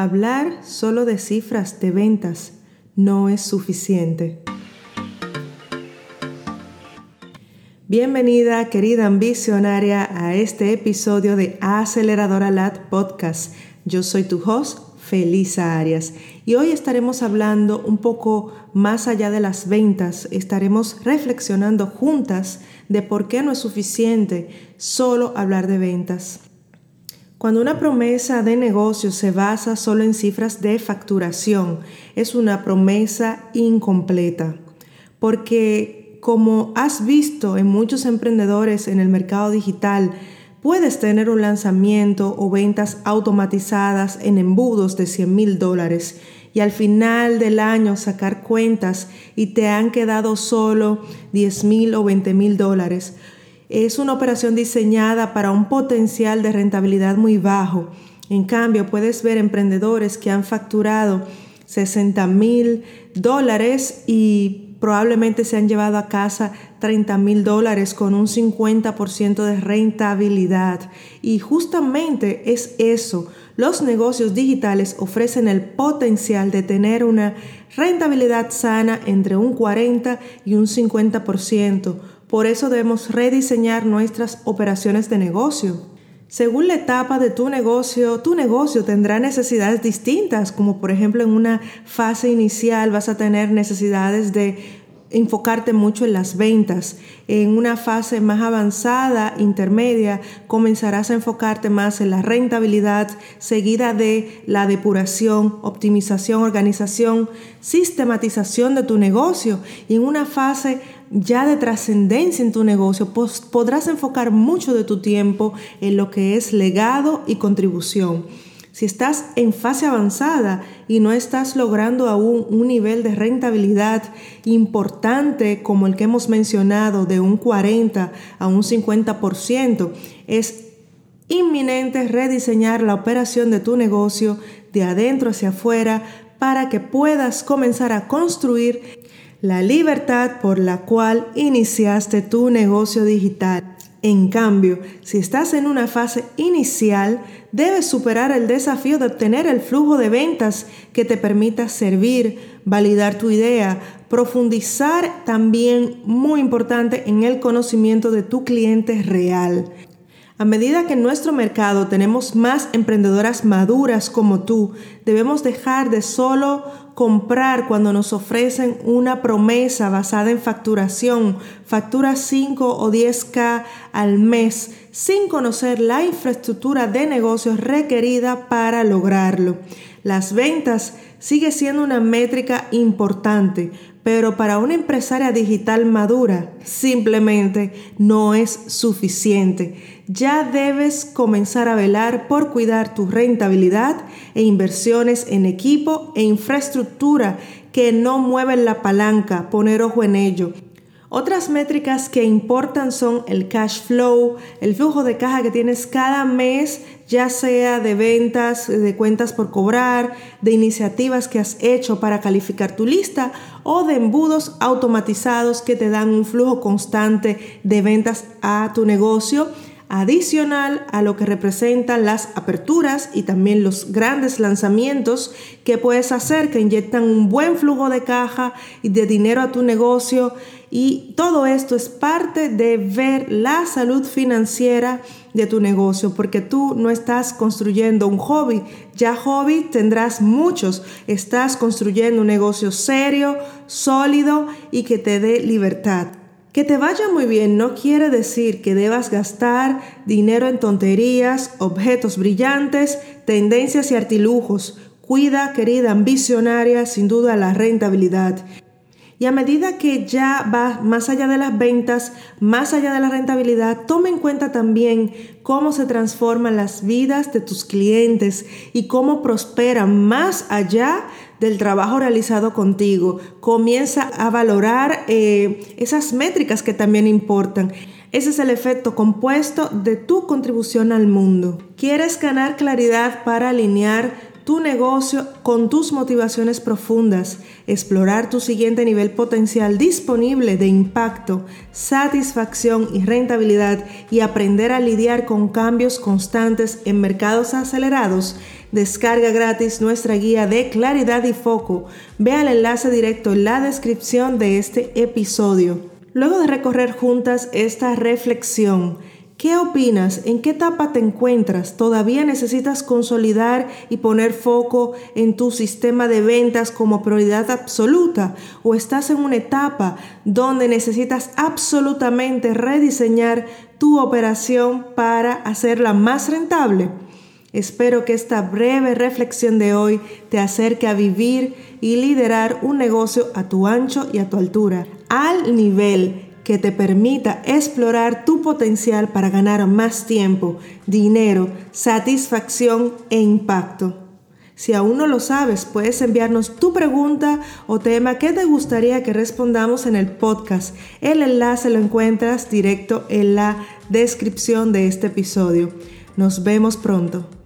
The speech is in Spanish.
Hablar solo de cifras de ventas no es suficiente. Bienvenida, querida ambicionaria, a este episodio de Aceleradora Lat Podcast. Yo soy tu host, Felisa Arias, y hoy estaremos hablando un poco más allá de las ventas. Estaremos reflexionando juntas de por qué no es suficiente solo hablar de ventas. Cuando una promesa de negocio se basa solo en cifras de facturación, es una promesa incompleta, porque como has visto en muchos emprendedores en el mercado digital, puedes tener un lanzamiento o ventas automatizadas en embudos de 100 mil dólares y al final del año sacar cuentas y te han quedado solo 10 mil o 20 mil dólares es una operación diseñada para un potencial de rentabilidad muy bajo. En cambio, puedes ver emprendedores que han facturado 60 mil dólares y probablemente se han llevado a casa 30 mil dólares con un 50% de rentabilidad. Y justamente es eso. Los negocios digitales ofrecen el potencial de tener una rentabilidad sana entre un 40 y un 50% por eso debemos rediseñar nuestras operaciones de negocio. Según la etapa de tu negocio, tu negocio tendrá necesidades distintas, como por ejemplo en una fase inicial vas a tener necesidades de enfocarte mucho en las ventas. En una fase más avanzada, intermedia, comenzarás a enfocarte más en la rentabilidad, seguida de la depuración, optimización, organización, sistematización de tu negocio. Y en una fase ya de trascendencia en tu negocio, podrás enfocar mucho de tu tiempo en lo que es legado y contribución. Si estás en fase avanzada y no estás logrando aún un nivel de rentabilidad importante como el que hemos mencionado de un 40 a un 50%, es inminente rediseñar la operación de tu negocio de adentro hacia afuera para que puedas comenzar a construir la libertad por la cual iniciaste tu negocio digital. En cambio, si estás en una fase inicial, debes superar el desafío de obtener el flujo de ventas que te permita servir, validar tu idea, profundizar también, muy importante, en el conocimiento de tu cliente real. A medida que en nuestro mercado tenemos más emprendedoras maduras como tú, debemos dejar de solo comprar cuando nos ofrecen una promesa basada en facturación, factura 5 o 10k al mes, sin conocer la infraestructura de negocios requerida para lograrlo. Las ventas sigue siendo una métrica importante, pero para una empresaria digital madura simplemente no es suficiente. Ya debes comenzar a velar por cuidar tu rentabilidad e inversiones en equipo e infraestructura que no mueven la palanca, poner ojo en ello. Otras métricas que importan son el cash flow, el flujo de caja que tienes cada mes, ya sea de ventas, de cuentas por cobrar, de iniciativas que has hecho para calificar tu lista o de embudos automatizados que te dan un flujo constante de ventas a tu negocio adicional a lo que representan las aperturas y también los grandes lanzamientos que puedes hacer que inyectan un buen flujo de caja y de dinero a tu negocio. Y todo esto es parte de ver la salud financiera de tu negocio, porque tú no estás construyendo un hobby, ya hobby tendrás muchos, estás construyendo un negocio serio, sólido y que te dé libertad. Que te vaya muy bien no quiere decir que debas gastar dinero en tonterías, objetos brillantes, tendencias y artilujos. Cuida, querida ambicionaria, sin duda la rentabilidad. Y a medida que ya va más allá de las ventas, más allá de la rentabilidad, toma en cuenta también cómo se transforman las vidas de tus clientes y cómo prosperan más allá del trabajo realizado contigo. Comienza a valorar eh, esas métricas que también importan. Ese es el efecto compuesto de tu contribución al mundo. ¿Quieres ganar claridad para alinear tu negocio con tus motivaciones profundas, explorar tu siguiente nivel potencial disponible de impacto, satisfacción y rentabilidad y aprender a lidiar con cambios constantes en mercados acelerados, descarga gratis nuestra guía de claridad y foco. Ve al enlace directo en la descripción de este episodio. Luego de recorrer juntas esta reflexión, ¿Qué opinas? ¿En qué etapa te encuentras? ¿Todavía necesitas consolidar y poner foco en tu sistema de ventas como prioridad absoluta? ¿O estás en una etapa donde necesitas absolutamente rediseñar tu operación para hacerla más rentable? Espero que esta breve reflexión de hoy te acerque a vivir y liderar un negocio a tu ancho y a tu altura, al nivel que te permita explorar tu potencial para ganar más tiempo, dinero, satisfacción e impacto. Si aún no lo sabes, puedes enviarnos tu pregunta o tema que te gustaría que respondamos en el podcast. El enlace lo encuentras directo en la descripción de este episodio. Nos vemos pronto.